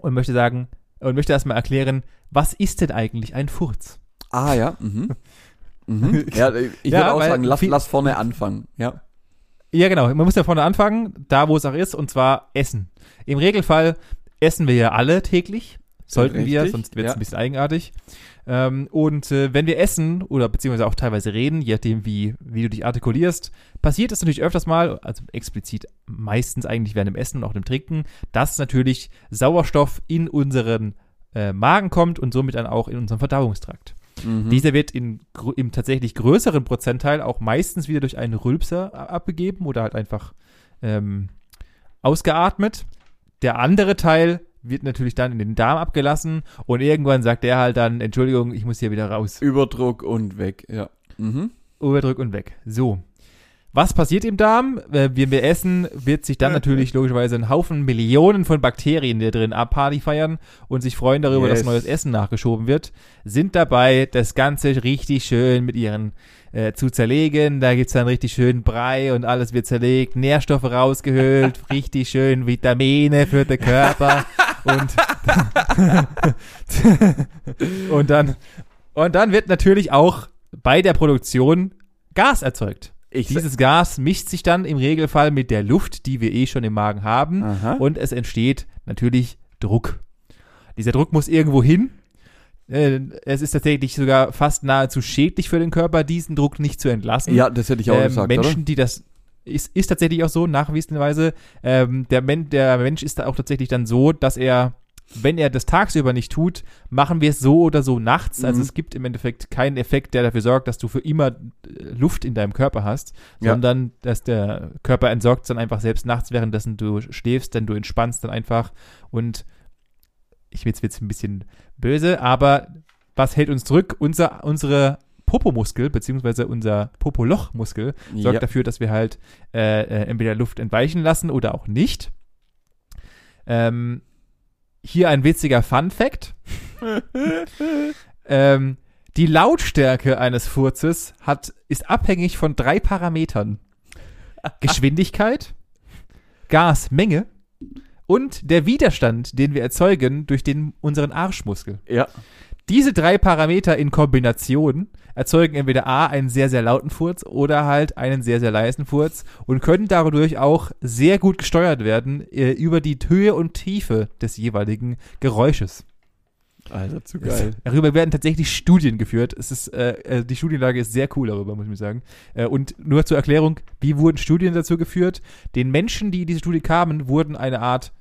Und möchte sagen, und möchte erstmal erklären, was ist denn eigentlich ein Furz? ah ja. Mhm. mhm. Ja, ich Ja, würde auch sagen, lass, lass vorne anfangen. Ja. Ja, genau. Man muss ja vorne anfangen, da wo es auch ist, und zwar Essen. Im Regelfall essen wir ja alle täglich. Sollten wir, Richtig, sonst wird es ja. ein bisschen eigenartig. Ähm, und äh, wenn wir essen oder beziehungsweise auch teilweise reden, je nachdem, wie, wie du dich artikulierst, passiert es natürlich öfters mal, also explizit meistens eigentlich während dem Essen und auch dem Trinken, dass natürlich Sauerstoff in unseren äh, Magen kommt und somit dann auch in unserem Verdauungstrakt. Mhm. Dieser wird in, im tatsächlich größeren Prozentteil auch meistens wieder durch einen Rülpser abgegeben oder halt einfach ähm, ausgeatmet. Der andere Teil wird natürlich dann in den Darm abgelassen und irgendwann sagt der halt dann, Entschuldigung, ich muss hier wieder raus. Überdruck und weg. Ja. Mhm. Überdrück und weg. So. Was passiert im Darm? Äh, Wenn wir essen, wird sich dann natürlich logischerweise ein Haufen Millionen von Bakterien, die drin Party feiern und sich freuen darüber, Yes. dass neues Essen nachgeschoben wird, sind dabei, das Ganze richtig schön mit ihren äh, zu zerlegen. Da gibt's dann richtig schön Brei und alles wird zerlegt, Nährstoffe rausgehöhlt, richtig schön Vitamine für den Körper und, und dann und dann wird natürlich auch bei der Produktion Gas erzeugt. Ich Dieses Gas mischt sich dann im Regelfall mit der Luft, die wir eh schon im Magen haben, Aha. und es entsteht natürlich Druck. Dieser Druck muss irgendwo hin. Äh, Es ist tatsächlich sogar fast nahezu schädlich für den Körper, diesen Druck nicht zu entlassen. ja, das hätte ich auch Ähm, gesagt, Menschen, die das ist, ist tatsächlich auch so, nachwiesenderweise. Ähm, der, Men der Mensch ist da auch tatsächlich dann so, dass er, wenn er das tagsüber nicht tut, machen wir es so oder so nachts. Also Mhm. es gibt im Endeffekt keinen Effekt, der dafür sorgt, dass du für immer äh, Luft in deinem Körper hast, Ja. sondern dass der Körper entsorgt dann einfach selbst nachts, währenddessen du schläfst, denn du entspannst dann einfach und ich will jetzt ein bisschen böse, aber was hält uns zurück? Unser, unsere Popomuskel, beziehungsweise unser Popolochmuskel, sorgt ja. dafür, dass wir halt äh, äh, entweder Luft entweichen lassen oder auch nicht. Ähm, hier ein witziger Fun Fact. ähm, die Lautstärke eines Furzes hat, ist abhängig von drei Parametern. Geschwindigkeit, Gasmenge und der Widerstand, den wir erzeugen durch den, unseren Arschmuskel. ja. Diese drei Parameter in Kombination erzeugen entweder A, einen sehr, sehr lauten Furz oder halt einen sehr, sehr leisen Furz und können dadurch auch sehr gut gesteuert werden äh, über die Höhe und Tiefe des jeweiligen Geräusches. Alter, zu geil. Darüber werden tatsächlich Studien geführt. Es ist, äh, äh, die Studienlage ist sehr cool darüber, muss ich sagen. Äh, und nur zur Erklärung, wie wurden Studien dazu geführt? Den Menschen, die in diese Studie kamen, wurden eine Art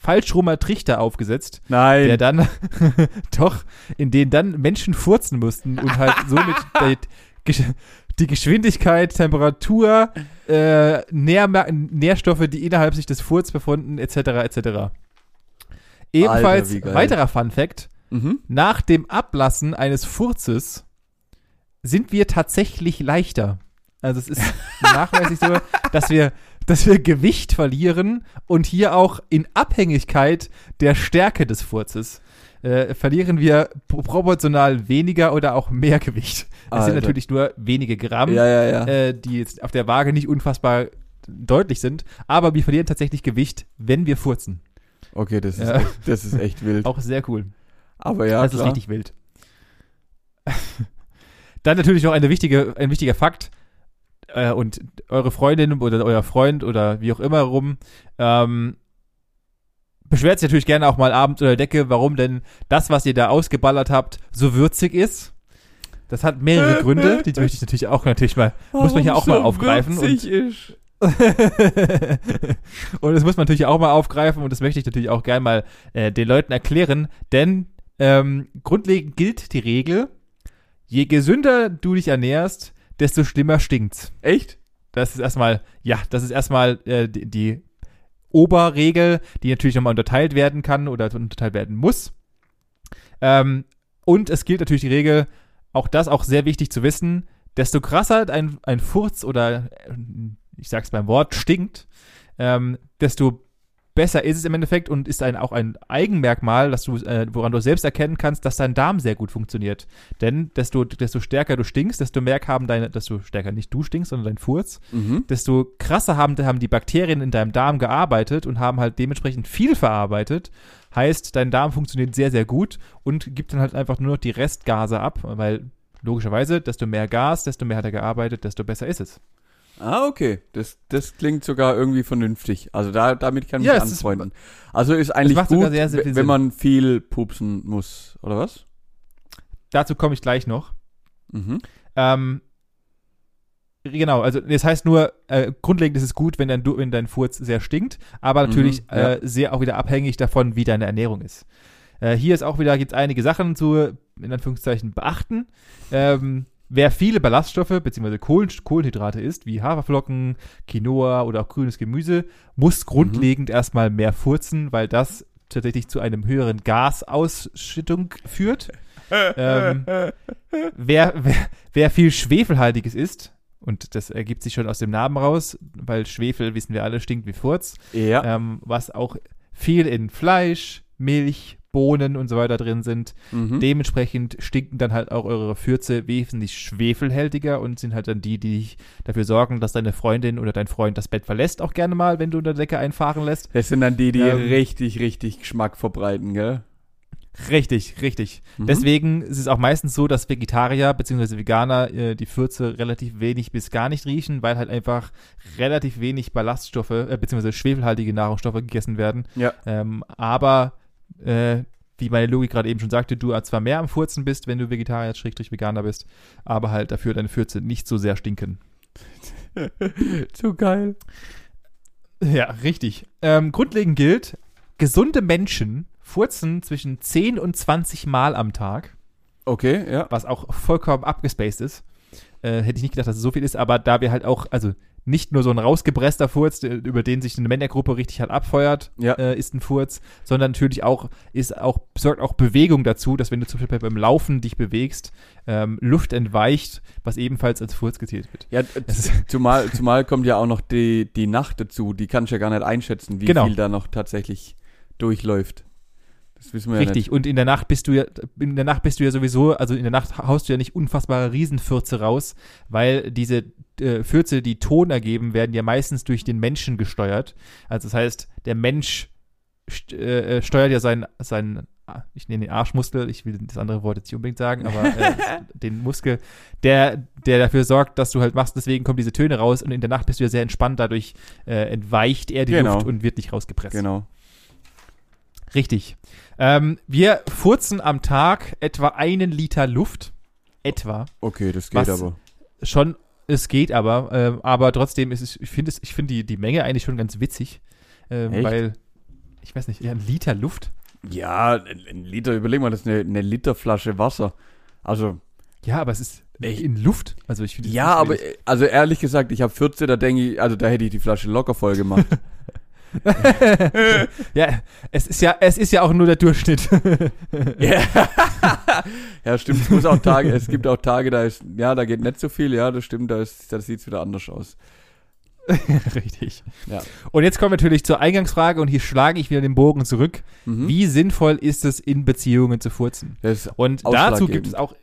falschrummer Trichter aufgesetzt, Nein. der dann, doch, in denen dann Menschen furzen mussten und halt somit die, Gesch- die Geschwindigkeit, Temperatur, äh, Nähr Nährstoffe, die innerhalb sich des Furz befunden, etc., etc. Ebenfalls, geil. weiterer Fun Fact, mhm. nach dem Ablassen eines Furzes sind wir tatsächlich leichter. Also es ist nachweislich so, dass wir, dass wir Gewicht verlieren und hier auch in Abhängigkeit der Stärke des Furzes äh, verlieren wir pro- proportional weniger oder auch mehr Gewicht. Das sind natürlich nur wenige Gramm, Ja, ja, ja. äh, die jetzt auf der Waage nicht unfassbar deutlich sind, aber wir verlieren tatsächlich Gewicht, wenn wir furzen. Okay, das ist, echt, das ist echt wild. Auch sehr cool. Aber ja, das ist klar. richtig wild. Dann natürlich noch eine wichtige, ein wichtiger Fakt. Äh, und eure Freundin oder euer Freund oder wie auch immer rum, ähm, beschwert sich natürlich gerne auch mal abends unter der Decke, warum denn das, was ihr da ausgeballert habt, so würzig ist. Das hat mehrere Gründe, die möchte ich natürlich auch natürlich mal, muss man hier auch mal Warum so aufgreifen und- würzig ist. und das muss man natürlich auch mal aufgreifen und das möchte ich natürlich auch gerne mal äh, den Leuten erklären, denn ähm, grundlegend gilt die Regel, je gesünder du dich ernährst, desto schlimmer stinkt's. Echt? Das ist erstmal, ja, das ist erstmal äh, die, die Oberregel, die natürlich nochmal unterteilt werden kann oder unterteilt werden muss. Ähm, und es gilt natürlich die Regel, auch das auch sehr wichtig zu wissen, desto krasser ein, ein Furz oder, äh, ich sag's beim Wort, stinkt, ähm, desto besser ist es im Endeffekt und ist ein, auch ein Eigenmerkmal, dass du, äh, woran du selbst erkennen kannst, dass dein Darm sehr gut funktioniert. Denn desto, desto stärker du stinkst, desto mehr haben deine, desto stärker nicht du stinkst, sondern dein Furz, Mhm. desto krasser haben, haben die Bakterien in deinem Darm gearbeitet und haben halt dementsprechend viel verarbeitet. Heißt, dein Darm funktioniert sehr, sehr gut und gibt dann halt einfach nur noch die Restgase ab, weil logischerweise, desto mehr Gas, desto mehr hat er gearbeitet, desto besser ist es. Ah, okay. Das, das klingt sogar irgendwie vernünftig. Also da, damit kann ich Ja, mich es ist- anfreunden. also ist eigentlich gut, sehr, sehr wenn Sinn. man viel pupsen muss, oder was? Dazu komme ich gleich noch. Mhm. Ähm, genau, also das heißt nur, äh, grundlegend ist es gut, wenn dein, wenn dein Furz sehr stinkt, aber natürlich Mhm, ja. äh, sehr auch wieder abhängig davon, wie deine Ernährung ist. Äh, hier ist auch wieder, gibt es einige Sachen zu, in Anführungszeichen, beachten. Ähm, wer viele Ballaststoffe bzw. Kohlen, Kohlenhydrate isst, wie Haferflocken, Quinoa oder auch grünes Gemüse, muss grundlegend erstmal mehr furzen, weil das tatsächlich zu einem höheren Gasausschüttung führt. ähm, wer, wer, wer viel Schwefelhaltiges isst, und das ergibt sich schon aus dem Namen raus, weil Schwefel, wissen wir alle, stinkt wie Furz, Ja. ähm, was auch viel in Fleisch, Milch, Bohnen und so weiter drin sind. mhm. Dementsprechend stinken dann halt auch eure Fürze wesentlich schwefelhältiger und sind halt dann die, die dafür sorgen, dass deine Freundin oder dein Freund das Bett verlässt, auch gerne mal, wenn du unter der Decke einfahren lässt. Das sind dann die, die Ähm, richtig, richtig Geschmack verbreiten, gell? Richtig, richtig. Mhm. Deswegen ist es auch meistens so, dass Vegetarier bzw. Veganer äh, die Fürze relativ wenig bis gar nicht riechen, weil halt einfach relativ wenig Ballaststoffe äh, bzw. schwefelhaltige Nahrungsstoffe gegessen werden. Ja. Ähm, aber äh, wie meine Logik gerade eben schon sagte, du zwar mehr am Furzen bist, wenn du Vegetarier, Schrägstrich Veganer bist, aber halt dafür deine Fürze nicht so sehr stinken. Zu geil. Ja, richtig. Ähm, grundlegend gilt, gesunde Menschen furzen zwischen 10 und 20 Mal am Tag. Okay, ja. was auch vollkommen abgespaced ist. Äh, hätte ich nicht gedacht, dass es so viel ist, aber da wir halt auch, also nicht nur so ein rausgepresster Furz, über den sich eine Männergruppe richtig halt abfeuert, Ja. äh, ist ein Furz, sondern natürlich auch, ist auch, sorgt auch Bewegung dazu, dass wenn du zum Beispiel beim Laufen dich bewegst, ähm, Luft entweicht, was ebenfalls als Furz gezählt wird. Ja, zumal, zumal kommt ja auch noch die, die Nacht dazu. Die kannst du ja gar nicht einschätzen, wie Genau. viel da noch tatsächlich durchläuft. Das wissen wir Richtig, und in der Nacht bist du ja, in der Nacht bist du ja sowieso, also in der Nacht haust du ja nicht unfassbare Riesenfürze raus, weil diese äh, Fürze, die Ton ergeben, werden ja meistens durch den Menschen gesteuert. Also das heißt, der Mensch st äh, äh, steuert ja seinen, seinen, ah, ich nenne den Arschmuskel, ich will das andere Wort jetzt nicht unbedingt sagen, aber äh, den Muskel, der, der dafür sorgt, dass du halt machst, deswegen kommen diese Töne raus und in der Nacht bist du ja sehr entspannt, dadurch äh, entweicht er die Genau. Luft und wird nicht rausgepresst. Genau. Richtig. Ähm, wir furzen am Tag etwa einen Liter Luft. Etwa. Okay, das geht aber. Schon, es geht aber, ähm, aber trotzdem ist es, ich finde ich finde die, die Menge eigentlich schon ganz witzig. Ähm, weil, ich weiß nicht, ja, ein Liter Luft. Ja, ein Liter, überleg mal, das ist eine, eine Literflasche Wasser. Also, Ja, aber es ist Echt? in Luft. Also ich finde ja, aber, also ehrlich gesagt, ich habe 14, da denke ich, also da hätte ich die Flasche locker voll gemacht. ja, es ist ja, es ist ja auch nur der Durchschnitt. ja. ja, stimmt, es muss auch Tage, es gibt auch Tage, da ist, ja, da geht nicht so viel, ja, das stimmt, da, ist, da sieht's wieder anders aus. Richtig. Ja. Und jetzt kommen wir natürlich zur Eingangsfrage und hier schlage ich wieder den Bogen zurück. Mhm. Wie sinnvoll ist es, in Beziehungen zu furzen? Und dazu gibt es auch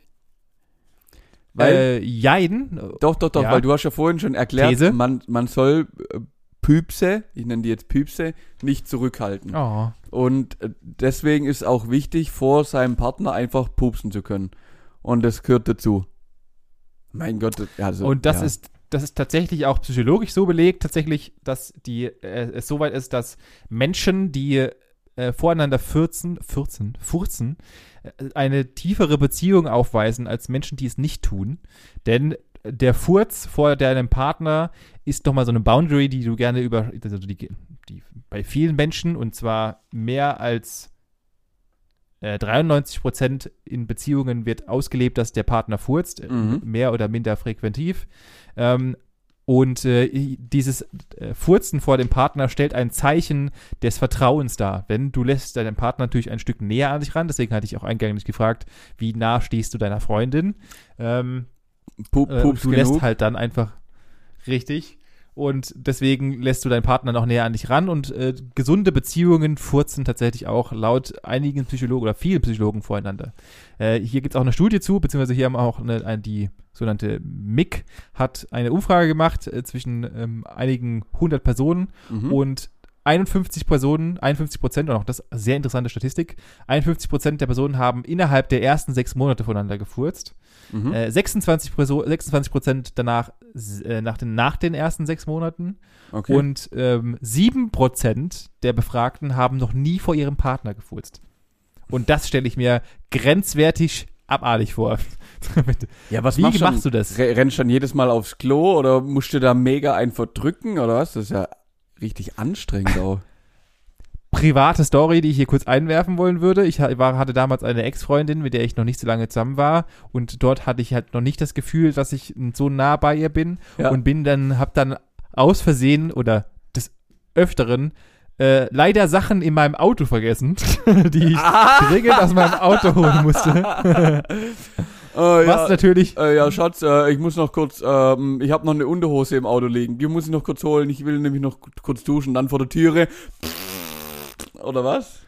weil, äh, Jein. doch, doch, doch, ja. weil du hast ja vorhin schon erklärt, These. man, man soll äh, Püpse, ich nenne die jetzt Püpse, nicht zurückhalten. Oh. Und äh, deswegen ist auch wichtig, vor seinem Partner einfach pupsen zu können. Und das gehört dazu. Mein Gott, das- also, Und das ja. ist das ist tatsächlich auch psychologisch so belegt, tatsächlich, dass die äh, es so weit ist, dass Menschen, die äh, voreinander fürzen, fürzen, furzen, äh, eine tiefere Beziehung aufweisen als Menschen, die es nicht tun. Denn der Furz vor deinem Partner ist doch mal so eine Boundary, die du gerne über, also die, die bei vielen Menschen und zwar mehr als äh, 93 Prozent in Beziehungen wird ausgelebt, dass der Partner furzt, äh, Mhm. mehr oder minder frequentiv. Ähm, Und äh, dieses äh, Furzen vor dem Partner stellt ein Zeichen des Vertrauens dar. Wenn du lässt deinen Partner natürlich ein Stück näher an dich ran, deswegen hatte ich auch eingängig gefragt, wie nah stehst du deiner Freundin? Ähm, Pup, äh, du genug. lässt halt dann einfach richtig. Und deswegen lässt du deinen Partner noch näher an dich ran. Und äh, gesunde Beziehungen furzen tatsächlich auch laut einigen Psychologen oder vielen Psychologen voreinander. Äh, hier gibt es auch eine Studie zu, beziehungsweise hier haben auch eine, eine, die sogenannte MIG hat eine Umfrage gemacht äh, zwischen ähm, einigen hundert Personen Mhm. und 51 Personen, 51 Prozent, und auch das sehr interessante Statistik, 51 Prozent der Personen haben innerhalb der ersten sechs Monate voneinander gefurzt. Mhm. Äh, 26 Perso- 26 Prozent danach äh, nach, den, nach den ersten sechs Monaten. okay. Und ähm, 7 Prozent der Befragten haben noch nie vor ihrem Partner gefurzt. Und das stelle ich mir grenzwertig abartig vor. ja, was Wie machst, machst du? das? Re- Rennst du dann jedes Mal aufs Klo oder musst du da mega einen verdrücken oder was? Das ist ja richtig anstrengend auch. Private Story, die ich hier kurz einwerfen wollen würde. Ich war, hatte damals eine Ex-Freundin, mit der ich noch nicht so lange zusammen war und dort hatte ich halt noch nicht das Gefühl, dass ich so nah bei ihr bin Ja. und bin dann, hab dann aus Versehen oder des Öfteren äh, leider Sachen in meinem Auto vergessen, die ich dringend aus meinem Auto holen musste. Äh, ja, Was natürlich äh, ja, Schatz, äh, ich muss noch kurz, ähm, ich habe noch eine Unterhose im Auto liegen. Die muss ich noch kurz holen. Ich will nämlich noch kurz duschen. Dann vor der Türe. Oder was?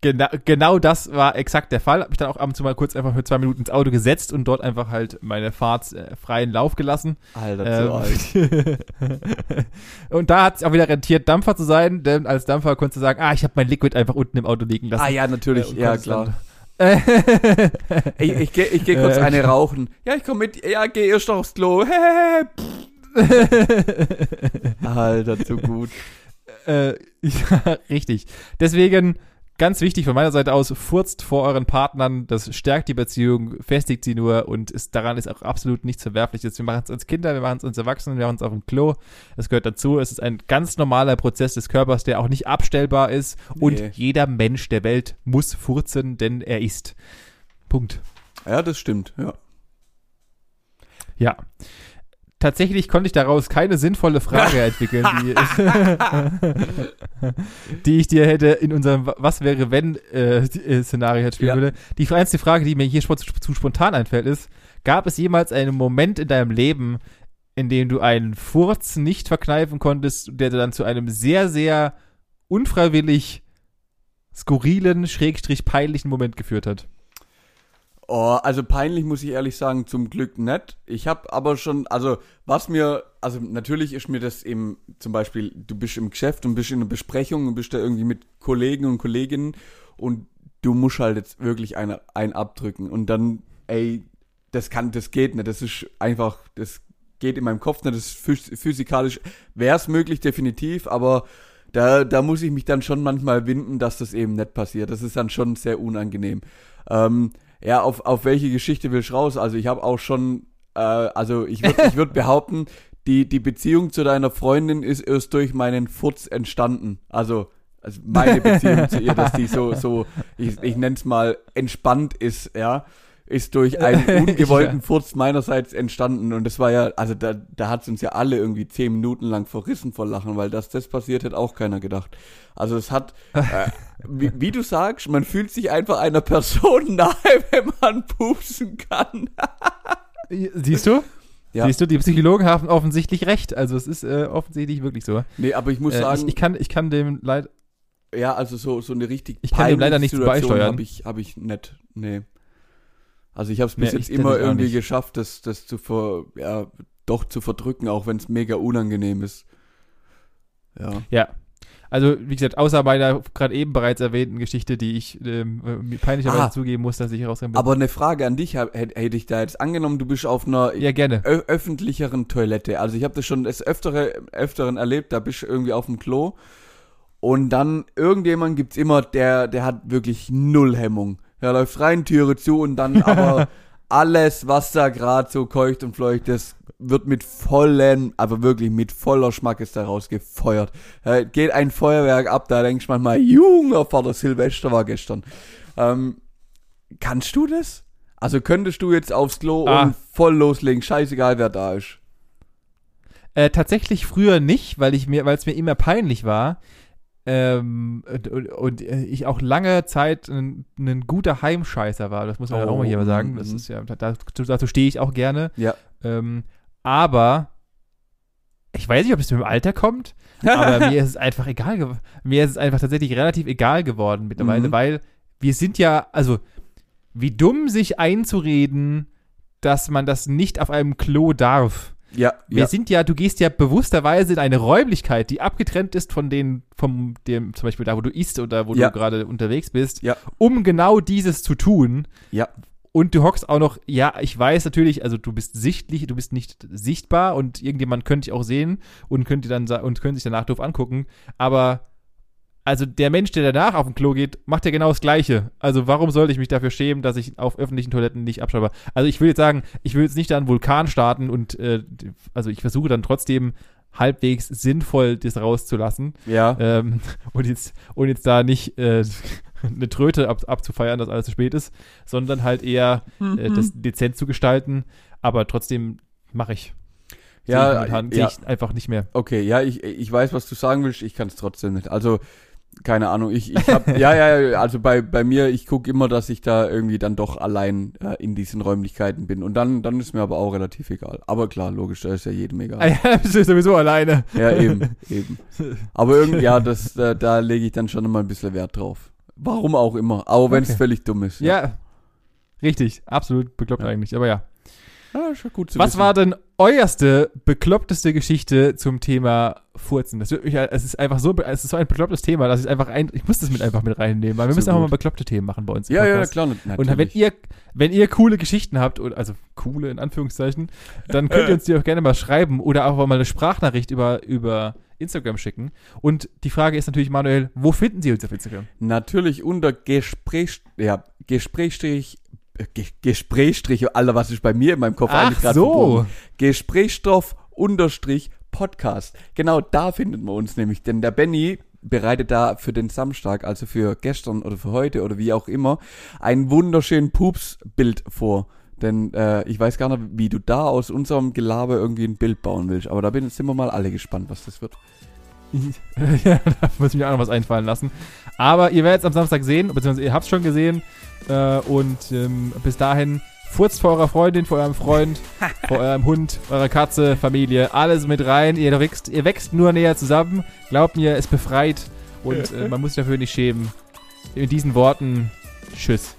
Genau, genau das war exakt der Fall. Hab mich dann auch ab und zu mal kurz einfach für zwei Minuten ins Auto gesetzt und dort einfach halt meine Fahrt äh, freien Lauf gelassen. Alter. Ähm, und da hat es auch wieder rentiert, Dampfer zu sein, denn als Dampfer konntest du sagen, ah, ich habe mein Liquid einfach unten im Auto liegen lassen. Ah ja, Äh, natürlich, und ja klar. dann- Ich, ich gehe ich geh kurz Äh, eine rauchen. Ja, ich komm mit. Ja, geh erst noch aufs Klo. Alter, zu gut. Äh, ja, richtig. Deswegen ganz wichtig von meiner Seite aus, furzt vor euren Partnern, das stärkt die Beziehung, festigt sie nur und ist, daran ist auch absolut nichts Verwerfliches. Wir machen es als Kinder, wir machen es als Erwachsene, wir machen es auf dem Klo. Es gehört dazu. Es ist ein ganz normaler Prozess des Körpers, der auch nicht abstellbar ist. Und Nee. jeder Mensch der Welt muss furzen, denn er ist. Punkt. Ja, das stimmt, ja. Ja. Tatsächlich konnte ich daraus keine sinnvolle Frage entwickeln, die, die ich dir hätte in unserem Was wäre wenn äh, Szenario hätte spielen Ja. würde. Die einzige Frage, die mir hier zu, zu spontan einfällt, ist: Gab es jemals einen Moment in deinem Leben, in dem du einen Furz nicht verkneifen konntest, der dann zu einem sehr, sehr unfreiwillig skurrilen, schrägstrich peinlichen Moment geführt hat? Oh, also peinlich muss ich ehrlich sagen, zum Glück nicht. Ich habe aber schon, also was mir, also natürlich ist mir das eben zum Beispiel, du bist im Geschäft und bist in einer Besprechung und bist da irgendwie mit Kollegen und Kolleginnen und du musst halt jetzt wirklich einen, einen abdrücken und dann, ey, das kann, das geht nicht, das ist einfach, das geht in meinem Kopf nicht, das ist phys physikalisch, wäre es möglich, definitiv, aber da, da muss ich mich dann schon manchmal winden, dass das eben nicht passiert. Das ist dann schon sehr unangenehm. Ähm, ja, auf, auf welche Geschichte willst du raus? Also ich habe auch schon, äh, also ich würde ich würd behaupten, die, die Beziehung zu deiner Freundin ist erst durch meinen Furz entstanden. Also, also meine Beziehung zu ihr, dass die so, so ich, ich nenne es mal, entspannt ist, ja, ist durch einen ungewollten Furz meinerseits entstanden. Und das war ja, also da, da hat es uns ja alle irgendwie zehn Minuten lang verrissen vor Lachen, weil dass das passiert, hätte auch keiner gedacht. Also es hat, äh, wie, wie du sagst, man fühlt sich einfach einer Person nahe, wenn man pupsen kann. Siehst du? Ja. Siehst du, die Psychologen haben offensichtlich recht. Also es ist äh, offensichtlich wirklich so. Nee, aber ich muss Äh, sagen, ich, ich, kann, ich kann dem leid. ja, also so, so eine richtig Ich kann dem leider nichts beisteuern. habe ich, hab ich nicht, nee. Also ich habe es bis jetzt immer irgendwie geschafft, das, das zu ver, ja, doch zu verdrücken, auch wenn es mega unangenehm ist. Ja. Ja. Also, wie gesagt, außer meiner gerade eben bereits erwähnten Geschichte, die ich ähm, äh, peinlicherweise Ah. zugeben muss, dass ich herausgegangen bin. Aber eine Frage an dich hätte ich da jetzt angenommen, du bist auf einer ja, öffentlicheren Toilette. Also ich habe das schon des Öftere, Öfteren erlebt, da bist du irgendwie auf dem Klo und dann irgendjemand gibt's immer, der, der hat wirklich null Hemmung. Der läuft rein, Türe zu und dann aber alles, was da gerade so keucht und fleucht, das wird mit vollen, aber wirklich mit voller Schmackes daraus gefeuert. Äh, geht ein Feuerwerk ab, da denkst du manchmal, junger Vater Silvester war gestern. Ähm, kannst du das? Also könntest du jetzt aufs Klo Ah. und voll loslegen, scheißegal wer da ist. Äh, tatsächlich früher nicht, weil ich mir, weil es mir immer peinlich war. Ähm, und, und ich auch lange Zeit ein, ein guter Heimscheißer war. Das muss man Oh, auch mal hier mal sagen. Das mhm. ist ja, da, dazu stehe ich auch gerne. Ja. Ähm, aber ich weiß nicht, ob es mit dem Alter kommt, aber mir ist es einfach egal. Mir ist es einfach tatsächlich relativ egal geworden mittlerweile, Mhm. weil wir sind ja, also wie dumm sich einzureden, dass man das nicht auf einem Klo darf. Ja, Wir ja. sind ja, du gehst ja bewussterweise in eine Räumlichkeit, die abgetrennt ist von den, vom, dem, zum Beispiel da, wo du isst oder wo Ja. du gerade unterwegs bist, Ja. um genau dieses zu tun. Ja. Und du hockst auch noch, ja, ich weiß natürlich, also du bist sichtlich, du bist nicht sichtbar und irgendjemand könnte dich auch sehen und könnte dann und könnte sich danach doof angucken. Aber also der Mensch, der danach auf dem Klo geht, macht ja genau das Gleiche. Also warum sollte ich mich dafür schämen, dass ich auf öffentlichen Toiletten nicht abschreibe? Also ich will jetzt sagen, ich will jetzt nicht da einen Vulkan starten und äh, also ich versuche dann trotzdem halbwegs sinnvoll das rauszulassen ja. ähm, und jetzt und jetzt da nicht äh, eine Tröte ab, abzufeiern, dass alles zu spät ist, sondern halt eher äh, Mhm. das dezent zu gestalten. Aber trotzdem mache ich. Ja, ich momentan, ja. sehe ich einfach nicht mehr. Okay, ja, ich, ich weiß, was du sagen willst, ich kann es trotzdem nicht. Also, keine Ahnung, ich, ich hab, ja, ja, ja, also bei, bei mir, ich gucke immer, dass ich da irgendwie dann doch allein äh, in diesen Räumlichkeiten bin. Und dann, dann ist mir aber auch relativ egal. Aber klar, logisch, da ist ja jedem Ah, egal. ja, bist du sowieso alleine. Ja, eben, eben. Aber irgendwie, ja, das, äh, da lege ich dann schon mal ein bisschen Wert drauf. Warum auch immer, auch wenn es Okay. völlig dumm ist. Ja. Richtig, absolut bekloppt Ja. eigentlich. Aber ja. Ja schon gut zu Was wissen. war denn euerste bekloppteste Geschichte zum Thema Furzen? Das wird mich, es ist einfach so, es ist so ein beklopptes Thema, dass ich einfach ein, ich muss das mit einfach mit reinnehmen, weil wir So müssen auch mal gut. bekloppte Themen machen bei uns. Ja, ja, klar, natürlich. Und wenn ihr, wenn ihr coole Geschichten habt, also coole in Anführungszeichen, dann könnt ihr uns die auch gerne mal schreiben oder auch mal eine Sprachnachricht über, über Instagram schicken. Und die Frage ist natürlich, Manuel, wo finden Sie uns auf Instagram? Natürlich unter Gespräch, ja, Gesprächstrich, äh, Ge Gesprächstrich, Alter, was ist bei mir in meinem Kopf eigentlich gerade so. Gesprächsstoff unterstrich Podcast. Genau da findet man uns nämlich, denn der Benny bereitet da für den Samstag, also für gestern oder für heute oder wie auch immer, ein wunderschönen Pups-Bild vor. Denn äh, ich weiß gar nicht, wie du da aus unserem Gelaber irgendwie ein Bild bauen willst. Aber da bin, sind wir mal alle gespannt, was das wird. ja, da muss ich mir auch noch was einfallen lassen. Aber ihr werdet es am Samstag sehen, beziehungsweise ihr habt es schon gesehen. Äh, und ähm, bis dahin furzt vor eurer Freundin, vor eurem Freund, vor eurem Hund, eurer Katze, Familie, alles mit rein. Ihr wächst, ihr wächst nur näher zusammen. Glaubt mir, es befreit und äh, man muss sich dafür nicht schämen. In diesen Worten, tschüss.